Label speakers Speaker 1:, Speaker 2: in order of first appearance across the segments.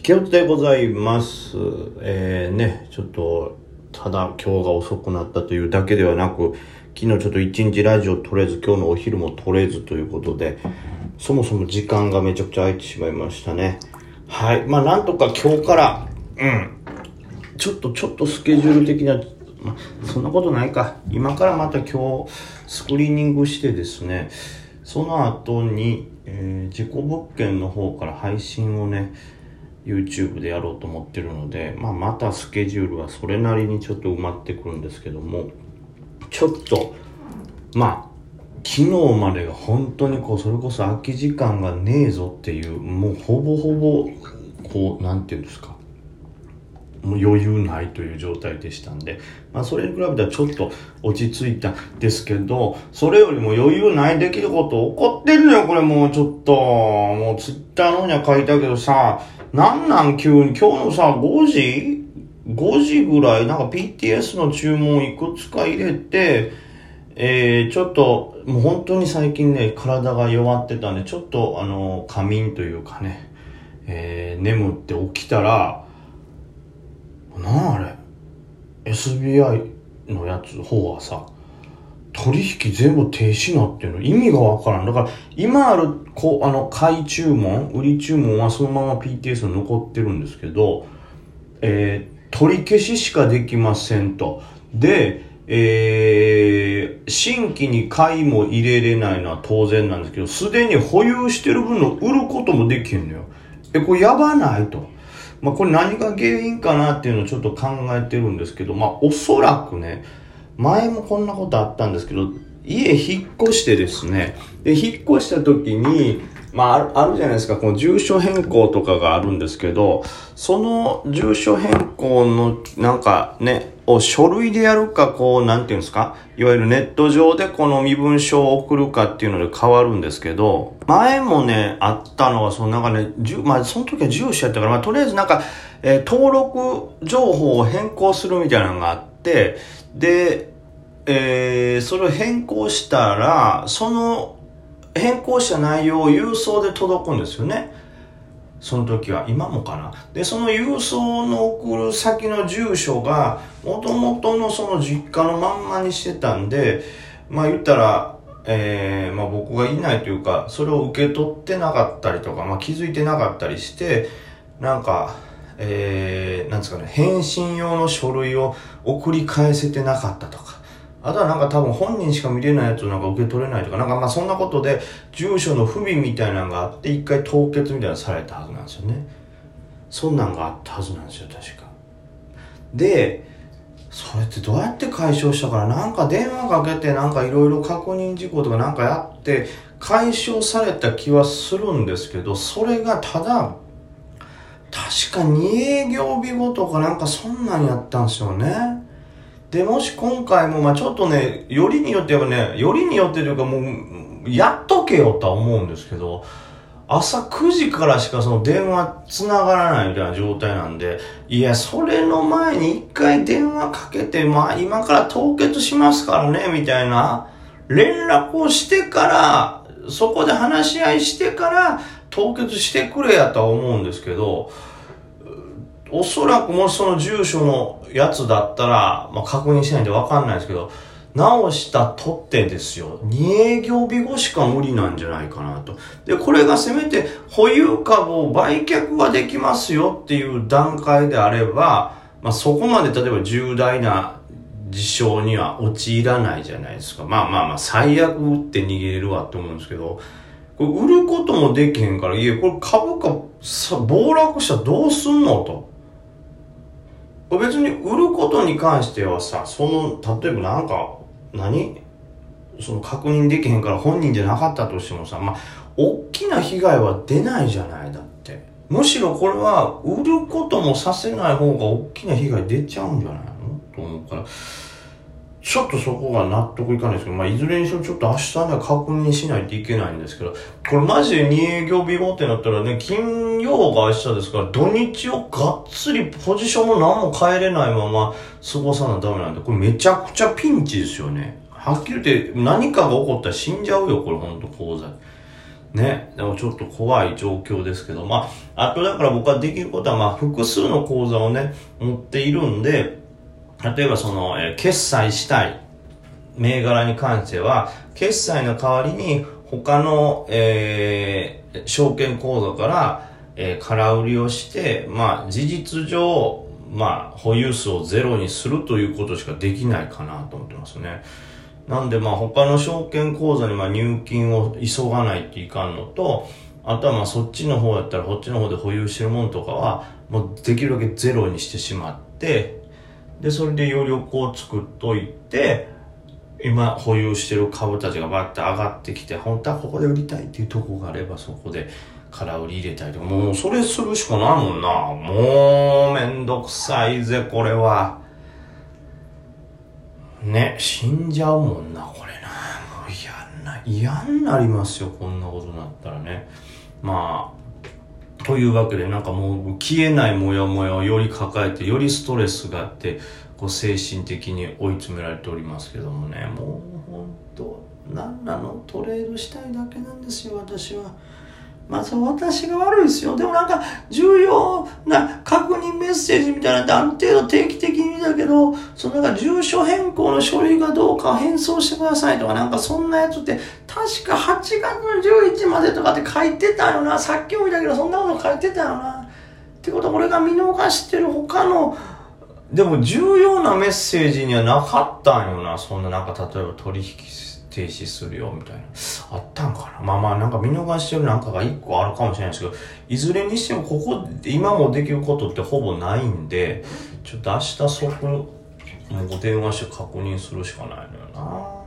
Speaker 1: 池内でございます。えー、ね、ちょっと、ただ今日が遅くなったというだけではなく、昨日ちょっと一日ラジオ撮れず、今日のお昼も撮れずということで、そもそも時間がめちゃくちゃ空いてしまいましたね。はい。まあなんとか今日から、うん。ちょっと、ちょっとスケジュール的には、まあ、そんなことないか。今からまた今日、スクリーニングしてですね、その後に、えー、自己物件の方から配信をね、YouTube でやろうと思ってるので、まあ、またスケジュールはそれなりにちょっと埋まってくるんですけども、ちょっと、まあ、昨日までが本当にこう、それこそ空き時間がねえぞっていう、もうほぼほぼ、こう、何て言うんですか、もう余裕ないという状態でしたんで、まあ、それに比べたらちょっと落ち着いたんですけど、それよりも余裕ないできること起こってるのよ、これもうちょっと。もうツイッターのには書いたけどさ、なんなん急に、今日のさ、5時 ?5 時ぐらい、なんか PTS の注文いくつか入れて、えー、ちょっと、もう本当に最近ね、体が弱ってたんで、ちょっとあの、仮眠というかね、えー、眠って起きたら、なんあれ ?SBI のやつ、方はさ、取引全部停止なっていうの意味がわからん。だから、今ある、こう、あの、買い注文、売り注文はそのまま PTS に残ってるんですけど、えー、取り消ししかできませんと。で、えー、新規に買いも入れれないのは当然なんですけど、すでに保有してる分の売ることもできるのよ。え、これやばないと。まあ、これ何が原因かなっていうのをちょっと考えてるんですけど、まあ、おそらくね、前もこんなことあったんですけど、家引っ越してですね、で、引っ越した時に、まあ、あるじゃないですか、この住所変更とかがあるんですけど、その住所変更の、なんかね、を書類でやるか、こう、なんていうんですか、いわゆるネット上でこの身分証を送るかっていうので変わるんですけど、前もね、あったのは、そのなんかね、まあ、その時は住所やったから、まあ、とりあえずなんか、えー登録情報を変更するみたいなのがあって、で、えーそれを変更したら、その変更した内容を郵送で届くんですよね。その時は、今もかな。で、その郵送の送る先の住所が、元々のその実家のまんまにしてたんで、まあ言ったら、えーまあ僕がいないというか、それを受け取ってなかったりとか、まあ気づいてなかったりして、なんか、えー、なんですかね、返信用の書類を送り返せてなかったとか、あとはなんか多分本人しか見れないやつをなんか受け取れないとか、なんかまあそんなことで住所の不備みたいなのがあって一回凍結みたいなのされたはずなんですよね。そんなんがあったはずなんですよ、確か。で、それってどうやって解消したからなんか電話かけてなんかいろいろ確認事項とかなんかやって解消された気はするんですけど、それがただ、確か2営業日後とかなんかそんなんやったんですよね。で、もし今回も、まあちょっとね、よりによってやっぱね、よりによってというかもう、やっとけよとは思うんですけど、朝9時からしかその電話繋がらないみたいな状態なんで、いや、それの前に一回電話かけて、まあ今から凍結しますからね、みたいな連絡をしてから、そこで話し合いしてから凍結してくれやとは思うんですけど、おそらくもしその住所のやつだったら、まあ、確認しないんでわかんないですけど、直したとってですよ、2営業日後しか無理なんじゃないかなと。で、これがせめて保有株を売却はできますよっていう段階であれば、まあ、そこまで例えば重大な事象には陥らないじゃないですか。まあまあまあ、最悪打って逃げれるわって思うんですけど、これ売ることもできへんから、いや、これ株価暴落したらどうすんのと。別に売ることに関してはさ、その、例えばなんか、何？その確認できへんから本人じゃなかったとしてもさ、まあ、大きな被害は出ないじゃない、だって。むしろこれは、売ることもさせない方が大きな被害出ちゃうんじゃないの？と思うから、ちょっとそこが納得いかないですけど、まあ、いずれにしろちょっと明日には確認しないといけないんですけど、これマジで2営業日後ってなったらね、金曜が明日ですから、土日をがっつりポジションも何も変えれないまま過ごさなダメなんで、これめちゃくちゃピンチですよね。はっきり言って何かが起こったら死んじゃうよ、これほんと講座。ね、でもちょっと怖い状況ですけど、まあ、あとだから僕はできることは、まあ、複数の口座をね、持っているんで、例えばその、えー、決済したい銘柄に関しては、決済の代わりに他の、えー、証券口座から、えー、空売りをして、まあ、事実上、まあ、保有数をゼロにするということしかできないかなと思ってますね。なんでまあ他の証券口座にまあ入金を急がないといかんのと、あとはまあそっちの方やったらこっちの方で保有してるものとかはもうできるだけゼロにしてしまって、で、それで余力を作っといて、今保有してる株たちがバッて上がってきて、本当はここで売りたいっていうとこがあればそこで空売り入れたりとか、もうそれするしかないもんな。もうめんどくさいぜ、これは。ね、死んじゃうもんな、これな。もう嫌な、嫌になりますよ、こんなことになったらね。まあ、というわけで、なんかもう消えないモヤモヤをより抱えて、よりストレスがあって、こう精神的に追い詰められておりますけどもね、もう本当、なんなの？トレードしたいだけなんですよ、私は。まあ、そ私が悪いですよ。でもなんか、重要な確認メッセージみたいなってある程度定期的に見たけど、そのなんか住所変更の書類がどうか返送してくださいとか、なんかそんなやつって、確か8月の11までとかって書いてたよな。さっきも見たけど、そんなこと書いてたよな。ってことは、俺が見逃してる他の、でも重要なメッセージにはなかったんよな。そんななんか、例えば取引停止するよみたいな。あったんかなまあまあなんか見逃してるなんかが一個あるかもしれないですけど、いずれにしてもここ、今もできることってほぼないんで、ちょっと明日即、もう電話して確認するしかないのよな。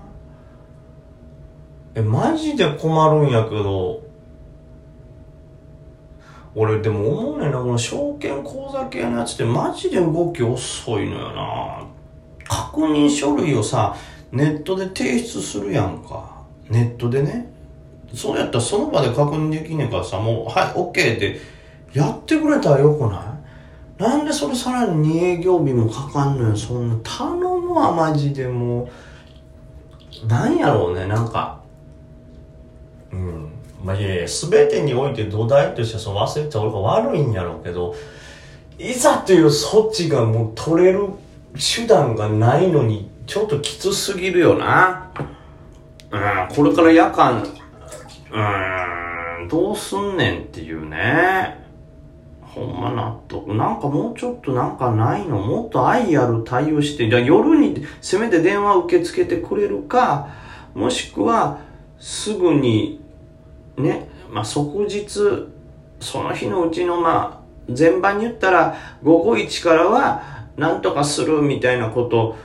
Speaker 1: え、マジで困るんやけど、俺でも思うねんな、この証券口座系のやつってマジで動き遅いのよな。確認書類をさ、ネットで提出するやんか。ネットでね。そうやったらその場で確認できねえからさ、もう、はい、OK ってやってくれたらよくない？なんでそれさらに2営業日もかかんのよ、そんな。頼むわ、マジでもう。なんやろうね、なんか。うん。まあ、いやいや、すべてにおいて土台としてその忘れてた俺が悪いんやろうけど、いざという措置がもう取れる手段がないのにちょっときつすぎるよな。うん、これから夜間、うん、どうすんねんっていうね。ほんま納得。なんかもうちょっとなんかないの？もっと愛ある対応して、じゃ夜にせめて電話受け付けてくれるか、もしくはすぐにね、まあ、即日、その日のうちのまあ、全般に言ったら午後1からはなんとかするみたいなこと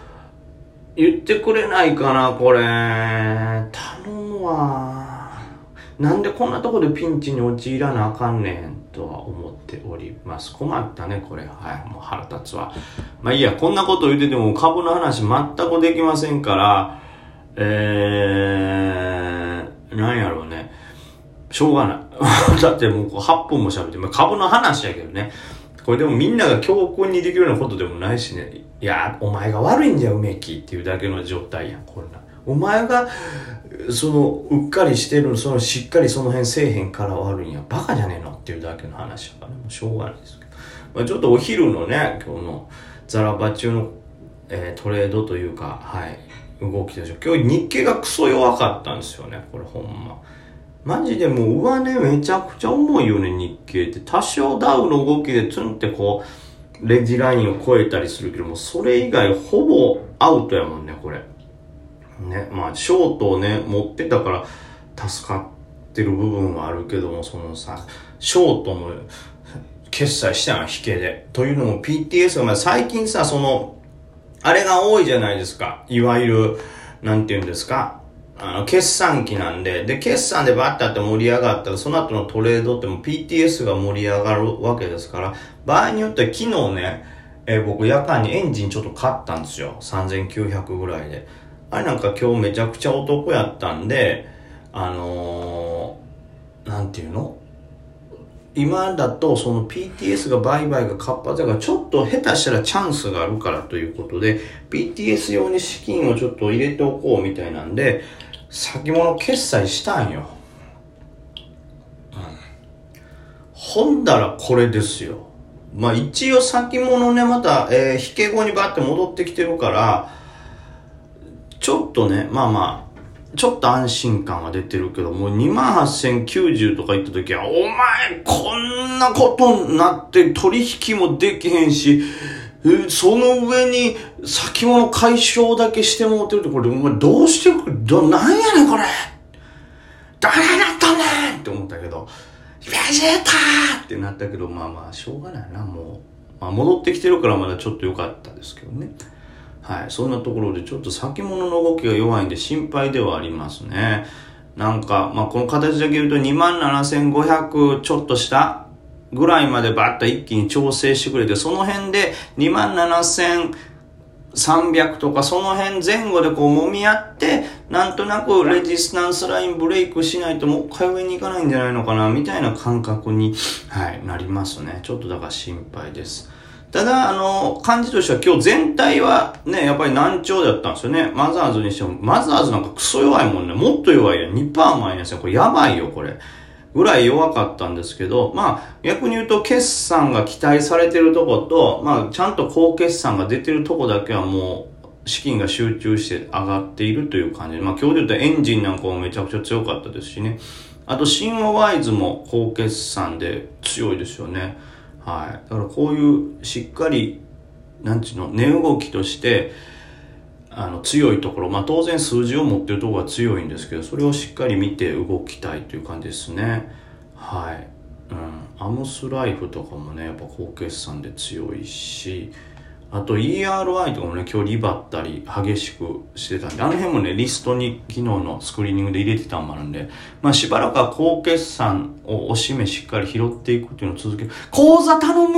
Speaker 1: 言ってくれないかな、これ。頼むわ。なんでこんなとこでピンチに陥らなあかんねんとは思っております。困ったね、これ。はい、もう腹立つわ。まあいいや、こんなこと言ってても株の話全くできませんから、えー、なんやろうね。しょうがない。だってもう8分も喋って、まあ、株の話やけどね。これでもみんなが教訓にできるようなことでもないしね。いや、お前が悪いんじゃ、梅木っていうだけの状態やん、これな。お前が、その、うっかりしてる、その、しっかりその辺せえへんから悪いんや。バカじゃねえのっていうだけの話やから、もうしょうがないですけど。まあ、ちょっとお昼のね、今日のザラバ中の、えー、トレードというか、はい、動きでしょ。今日日経がクソ弱かったんですよね、これほんま。マジでもう上値めちゃくちゃ重いよね、日経って。多少ダウの動きでツンってこう、レジラインを超えたりするけども、それ以外ほぼアウトやもんね、これ。ね、まあ、ショートをね、持ってたから助かってる部分はあるけども、そのさ、ショートも決済したの引けで。というのも PTS が、まあ最近さ、その、あれが多いじゃないですか。いわゆる、なんて言うんですか？あの、決算期なんで、で、決算でバッてあって盛り上がったら、その後のトレードっても PTS が盛り上がるわけですから、場合によっては昨日ね、えー、僕夜間にエンジンちょっと買ったんですよ。3900ぐらいで。あれなんか今日めちゃくちゃお得やったんで、あのー、なんていうの？今だとその PTS が売買が活発だからちょっと下手したらチャンスがあるからということで PTS 用に資金をちょっと入れておこうみたいなんで先物決済したんよ。うんほんだらこれですよ。まあ一応先物ね、また、えー、引け後にバッて戻ってきてるから、ちょっとね、まあまあ、ちょっと安心感は出てるけど、もう28,090とか言った時は、お前こんなことになって取引もできへんし、その上に先物解消だけしてもってるって、これ、お前どうしてくど、なんやねんこれ誰だったねんって思ったけど、ベジータってなったけど、まあまあ、しょうがないな、もう。まあ、戻ってきてるからまだちょっと良かったですけどね。はい。そんなところでちょっと先物の動きが弱いんで心配ではありますね。なんか、まあ、この形だけ言うと27,500ちょっとしたぐらいまでバッと一気に調整してくれて、その辺で27,300とかその辺前後でこう揉み合って、なんとなくレジスタンスラインブレイクしないともう一回上に行かないんじゃないのかな、みたいな感覚に、はい、なりますね。ちょっとだから心配です。ただ、あの、感じとしては今日全体はね、やっぱり難聴だったんですよね。マザーズにしても、マザーズなんかクソ弱いもんね。もっと弱いよ。2%マイナスよ。これやばいよ、これ。ぐらい弱かったんですけど、まあ、逆に言うと決算が期待されてるとこと、まあ、ちゃんと高決算が出てるとこだけはもう、資金が集中して上がっているという感じで、まあ、今日で言うとエンジンなんかもめちゃくちゃ強かったですしね。あと、シンワワイズも高決算で強いですよね。はい。だからこういうしっかり、なんちゅうの、値動きとして、あの強いところ、まあ、当然数字を持ってるところが強いんですけどそれをしっかり見て動きたいという感じですね。はい、うん、アムスライフとかもねやっぱ高決算で強いし。あと ERI とかもね今日リバったり激しくしてたんであの辺もねリストに昨日のスクリーニングで入れてたんもあるんでまあしばらくは高決算をおしめしっかり拾っていくっていうのを続ける講座頼む